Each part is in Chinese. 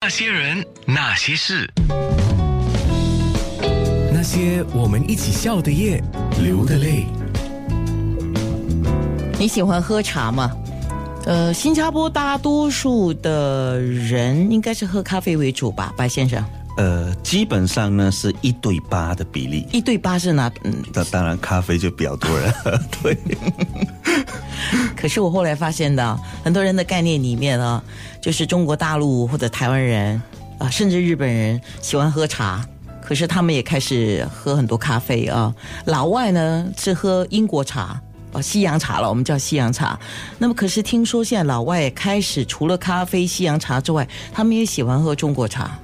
那些人，那些事，那些我们一起笑的夜，流的泪。你喜欢喝茶吗？呃，新加坡大多数的人应该是喝咖啡为主吧，白先生。呃，基本上呢是一对八的比例。一对八是哪？嗯，那当然咖啡就比较多人喝。对。可是我后来发现的，很多人的概念里面啊，就是中国大陆或者台湾人啊，甚至日本人喜欢喝茶，可是他们也开始喝很多咖啡啊。老外呢是喝英国茶啊，西洋茶了，我们叫西洋茶。那么可是听说现在老外也开始除了咖啡、西洋茶之外，他们也喜欢喝中国茶。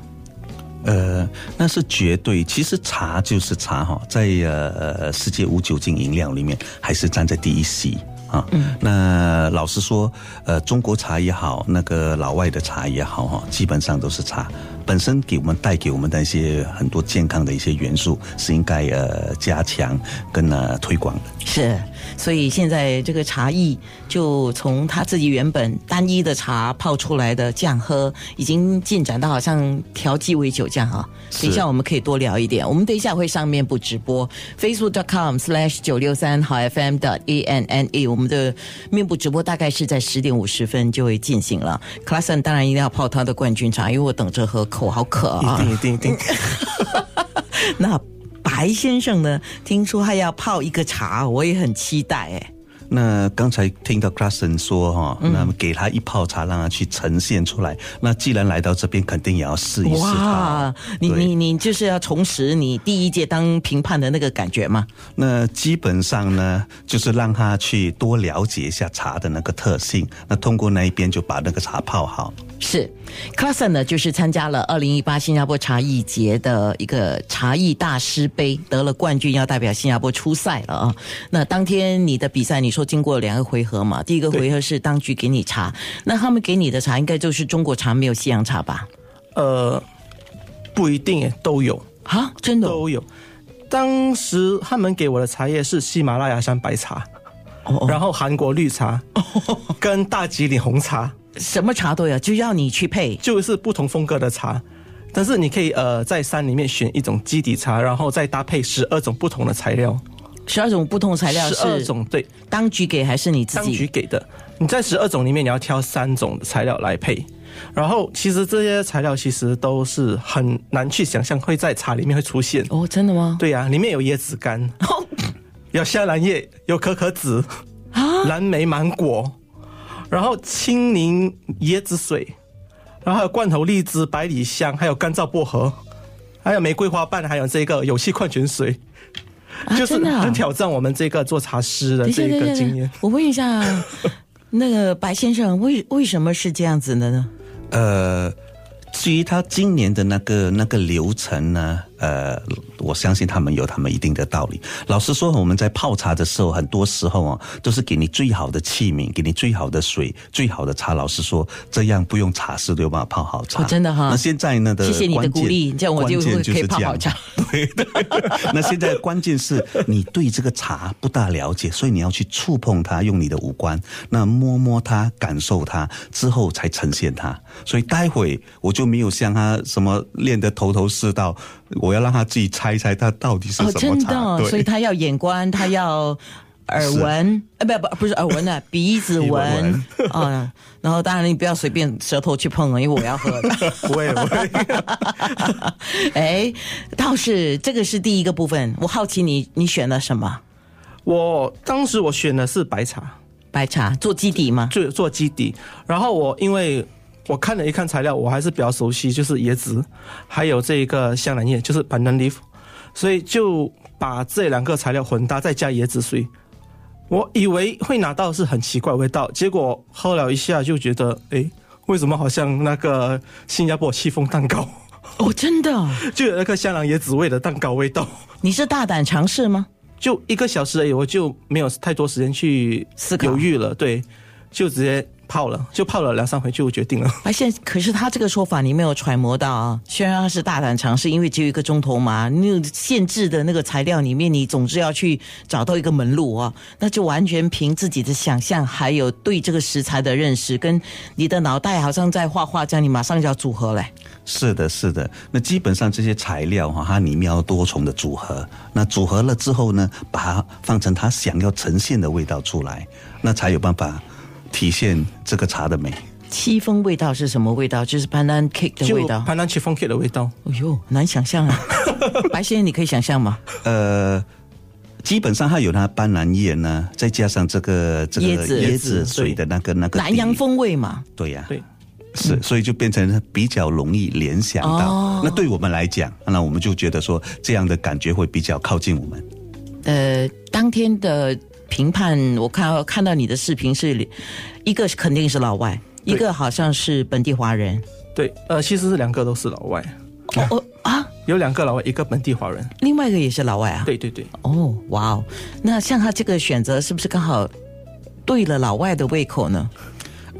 呃，那是绝对。其实茶就是茶哈，在呃世界无酒精饮料里面，还是站在第一席。啊，嗯，那老实说，呃，中国茶也好，那个老外的茶也好，哈，基本上都是茶。本身给我们带给我们的一些很多健康的一些元素，是应该呃加强跟呃推广的。是，所以现在这个茶艺就从他自己原本单一的茶泡出来的这样喝，已经进展到好像调鸡尾酒这样哈。等一下我们可以多聊一点。我们等一下会上面部直播，facebook.com/slash 九六三好 FM 的 a n n a，我们的面部直播大概是在十点五十分就会进行了。Clason 当然一定要泡他的冠军茶，因为我等着喝。口好渴啊！一定一定一定。那白先生呢？听说他要泡一个茶，我也很期待哎。那刚才听到 c r a s o n 说哈，那么给他一泡茶，让他去呈现出来。那既然来到这边，肯定也要试一试哇，你你你就是要重拾你第一届当评判的那个感觉吗？那基本上呢，就是让他去多了解一下茶的那个特性。那通过那一边就把那个茶泡好。是 c l a s s o n 呢，就是参加了二零一八新加坡茶艺节的一个茶艺大师杯，得了冠军，要代表新加坡出赛了啊。那当天你的比赛，你说经过两个回合嘛？第一个回合是当局给你茶，那他们给你的茶应该就是中国茶，没有西洋茶吧？呃，不一定，都有啊，真的都有。当时他们给我的茶叶是喜马拉雅山白茶，然后韩国绿茶，跟大吉岭红茶。什么茶都有，就要你去配，就是不同风格的茶。但是你可以呃在山里面选一种基底茶，然后再搭配十二种不同的材料。十二种不同材料，十二种对，当局给还是你自己？当局给的。你在十二种里面，你要挑三种材料来配。然后其实这些材料其实都是很难去想象会在茶里面会出现。哦，真的吗？对呀，里面有椰子干，有香兰叶，有可可籽啊，蓝莓芒果。然后青柠椰子水，然后还有罐头荔枝、百里香，还有干燥薄荷，还有玫瑰花瓣，还有这个有气矿泉水，就是很挑战我们这个做茶师的这个经验。我问一下，那个白先生，为为什么是这样子的呢？呃，至于他今年的那个那个流程呢？呃，我相信他们有他们一定的道理。老实说，我们在泡茶的时候，很多时候啊，都是给你最好的器皿，给你最好的水，最好的茶。老实说，这样不用茶师都有办法泡好茶。真的哈。那现在呢的，谢谢你的鼓励，这样我就会可以泡好茶。对对。那现在关键是你对这个茶不大了解，所以你要去触碰它，用你的五官，那摸摸它，感受它，之后才呈现它。所以待会我就没有像他什么练得头头是道，我。要让他自己猜一猜，他到底是什么真的，所以他要眼观，他要耳闻，哎，不不不是耳闻 的，鼻子闻啊。然后当然你不要随便舌头去碰啊，因为我要喝。不会不会。哎，倒是这个是第一个部分。我好奇你你选了什么？我当时我选的是白茶，白茶做基底吗？做做基底。然后我因为。我看了一看材料，我还是比较熟悉，就是椰子，还有这个香兰叶，就是 banana leaf，所以就把这两个材料混搭，再加椰子水。我以为会拿到是很奇怪味道，结果喝了一下就觉得，哎，为什么好像那个新加坡戚风蛋糕？哦，真的，就有那个香兰椰子味的蛋糕味道。你是大胆尝试吗？就一个小时而已，我就没有太多时间去思考犹豫了，对，就直接。泡了，就泡了两三回就决定了。而且，可是他这个说法你没有揣摩到啊。虽然他是大胆尝试，因为只有一个钟头嘛，那个限制的那个材料里面，你总是要去找到一个门路啊。那就完全凭自己的想象，还有对这个食材的认识，跟你的脑袋好像在画画，这样你马上就要组合嘞。是的，是的。那基本上这些材料哈，它里面要多重的组合。那组合了之后呢，把它放成它想要呈现的味道出来，那才有办法体现这个茶的美。戚风味道是什么味道？就是 pandan cake 的就味道。潘丹奇风 K 的味道，哎呦，难想象啊！白先生，你可以想象吗？呃，基本上它有它斑斓叶呢，再加上这个这个椰子椰子水的那个那个南洋底风味嘛。对呀、对，是，所以就变成比较容易联想到。哦那对我们来讲，那我们就觉得说这样的感觉会比较靠近我们。呃，当天的评判，我看到看到你的视频是，一个是肯定是老外，一个好像是本地华人。对，呃，其实是两个都是老外，哦哦啊，有两个老外，一个本地华人。另外一个也是老外啊。。对对对，哦，哇哦，那像他这个选择是不是刚好对了老外的胃口呢？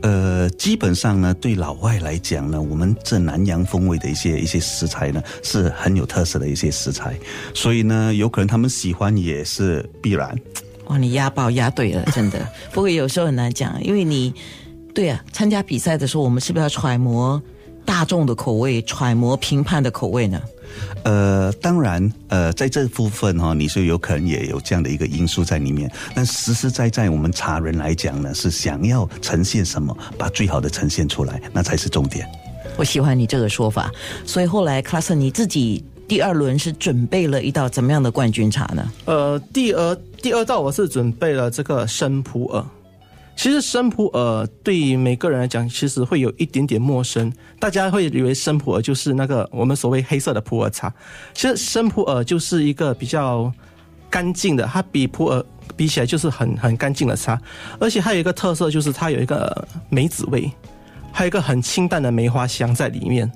呃，基本上呢，对老外来讲呢，我们这南洋风味的一些一些食材呢，是很有特色的一些食材，所以呢，有可能他们喜欢也是必然。哇，你押宝押对了，真的。不过有时候很难讲，因为你，对啊，参加比赛的时候，我们是不是要揣摩大众的口味，揣摩评判的口味呢？呃，当然，呃，在这部分哈、你是有可能也有这样的一个因素在里面。但实实在在我们茶人来讲呢，是想要呈现什么，把最好的呈现出来，那才是重点。我喜欢你这个说法。所以后来 c l a s s 你自己第二轮是准备了一道怎么样的冠军茶呢？呃，第二第二道我是准备了这个生普洱。其实生普洱对于每个人来讲，其实会有一点点陌生。大家会以为生普洱就是那个我们所谓黑色的普洱茶，其实生普洱就是一个比较干净的，它比普洱比起来就是很很干净的茶，而且还有一个特色就是它有一个梅子味，还有一个很清淡的梅花香在里面。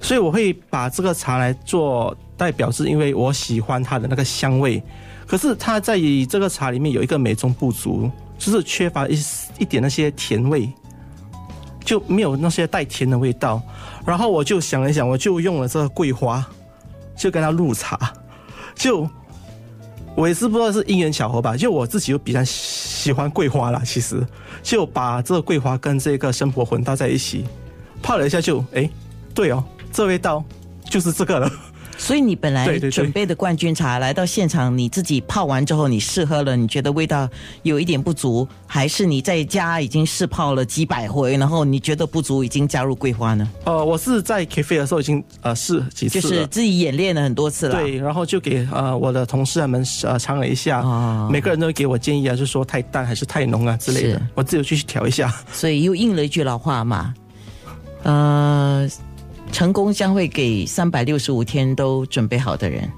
所以我会把这个茶来做代表，是因为我喜欢它的那个香味。可是它在这个茶里面有一个美中不足，就是缺乏一一点那些甜味，就没有那些带甜的味道。然后我就想了想，我就用了这个桂花，就跟它入茶。就我也是不知道是因缘巧合吧，就我自己又比较喜欢桂花啦。其实就把这个桂花跟这个生活混搭在一起，泡了一下就哎，对哦，这味道就是这个了。所以你本来准备的冠军茶来到现场，你自己泡完之后，你试喝了，你觉得味道有一点不足，还是你在家已经试泡了几百回，然后你觉得不足，已经加入桂花呢？呃，我是在 cafe 的时候已经呃试几次，就是自己演练了很多次了。对，然后就给呃我的同事们呃尝了一下，哦每个人都会给我建议啊，就说太淡还是太浓啊之类的，我自己去调一下。所以又应了一句老话嘛，呃，成功将会给三百六十五天都准备好的人。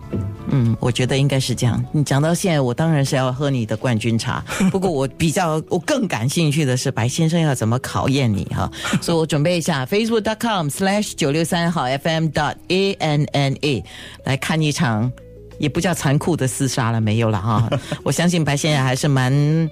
嗯，我觉得应该是这样。你讲到现在，我当然是要喝你的冠军茶。不过我比较，我更感兴趣的是白先生要怎么考验你哈。所以我准备一下 facebook.com/slash 九六三好 FM dot a n n a 来看一场。也不叫残酷的厮杀了，没有了哈。我相信白先生还是蛮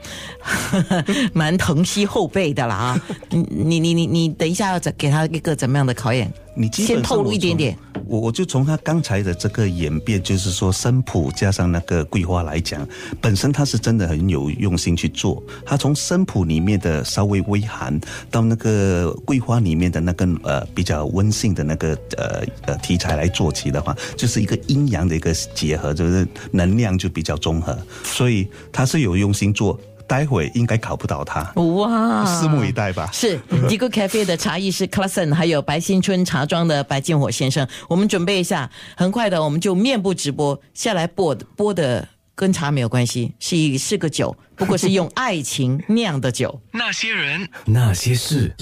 蛮疼惜后辈的啦啊。你你你你你等一下要怎给他一个怎么样的考验？你先透露一点点。我我就从他刚才的这个演变，就是说生普加上那个桂花来讲，本身他是真的很有用心去做。他从生普里面的稍微微寒，到那个桂花里面的那个呃比较温性的那个呃呃题材来做起的话，就是一个阴阳的一个结合，就是能量就比较综合。所以他是有用心做，待会应该考不到他，哇，拭目以待吧。是 Digo Cafe 的茶艺师 Classen，还有白新春茶庄的白建火先生，我们准备一下，很快的我们就面部直播下来播的播的跟茶没有关系，是一是个酒，不过是用爱情酿的酒。那些人，那些事。